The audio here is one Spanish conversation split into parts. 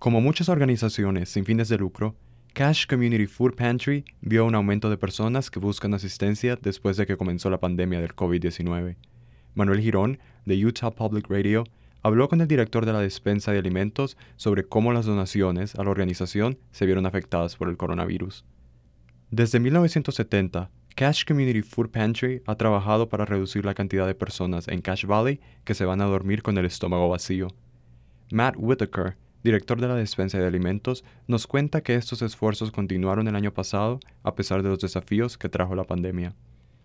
Como muchas organizaciones sin fines de lucro, Cash Community Food Pantry vio un aumento de personas que buscan asistencia después de que comenzó la pandemia del COVID-19. Manuel Girón, de Utah Public Radio, habló con el director de la despensa de alimentos sobre cómo las donaciones a la organización se vieron afectadas por el coronavirus. Desde 1970, Cash Community Food Pantry ha trabajado para reducir la cantidad de personas en Cash Valley que se van a dormir con el estómago vacío. Matt Whitaker, director de la despensa de alimentos, nos cuenta que estos esfuerzos continuaron el año pasado a pesar de los desafíos que trajo la pandemia.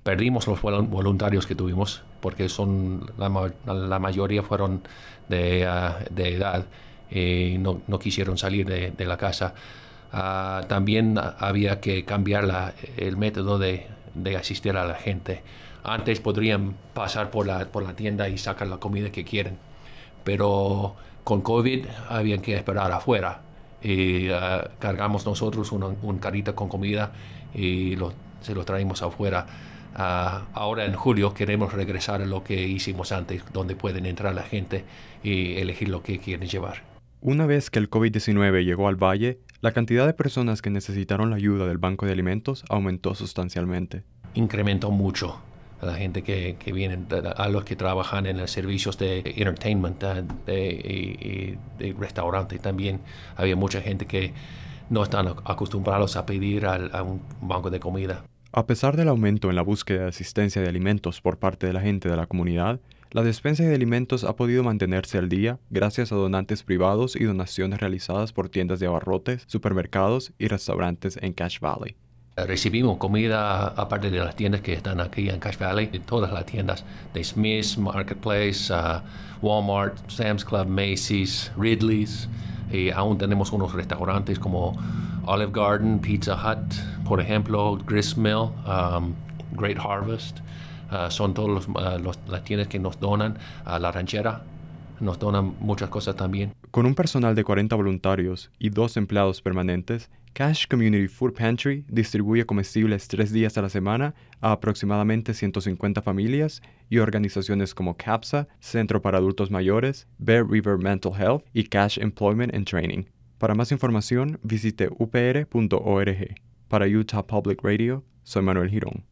Perdimos los voluntarios que tuvimos porque son la, mayoría fueron de, ah, edad y no, quisieron salir de, la casa. Ah, también había que cambiar el método de, asistir a la gente. Antes podrían pasar por la, por la tienda y sacar la comida que quieren, pero con COVID habían que esperar afuera. Y ah, cargamos nosotros un carrito con comida y se lo traímos afuera. Ah, ahora en julio queremos regresar a lo que hicimos antes, donde pueden entrar la gente y elegir lo que quieren llevar. Una vez que el COVID-19 llegó al valle, la cantidad de personas que necesitaron la ayuda del Banco de Alimentos aumentó sustancialmente. Incrementó mucho a la gente que, que viene, a los que trabajan en los servicios de entertainment y de, restaurante también. Había mucha gente que no están acostumbrados a pedir a un banco de comida. A pesar del aumento en la búsqueda de asistencia de alimentos por parte de la gente de la comunidad, la despensa de alimentos ha podido mantenerse al día gracias a donantes privados y donaciones realizadas por tiendas de abarrotes, supermercados y restaurantes en Cache Valley. Recibimos comida aparte de las tiendas que están aquí en Cache Valley, de todas las tiendas, de Smith's, Marketplace, uh, Walmart, Sam's Club, Macy's, Ridley's, y aún tenemos unos restaurantes como Olive Garden, Pizza Hut, por ejemplo, Gristmill, um, Great Harvest. Uh, son todas uh, las tiendas que nos donan a la ranchera. Nos donan muchas cosas también. Con un personal de 40 voluntarios y dos empleados permanentes, Cash Community Food Pantry distribuye comestibles tres días a la semana a aproximadamente 150 familias y organizaciones como CAPSA, Centro para Adultos Mayores, Bear River Mental Health y Cash Employment and Training. Para más información, visite upr.org. Para Utah Public Radio, soy Manuel Girón.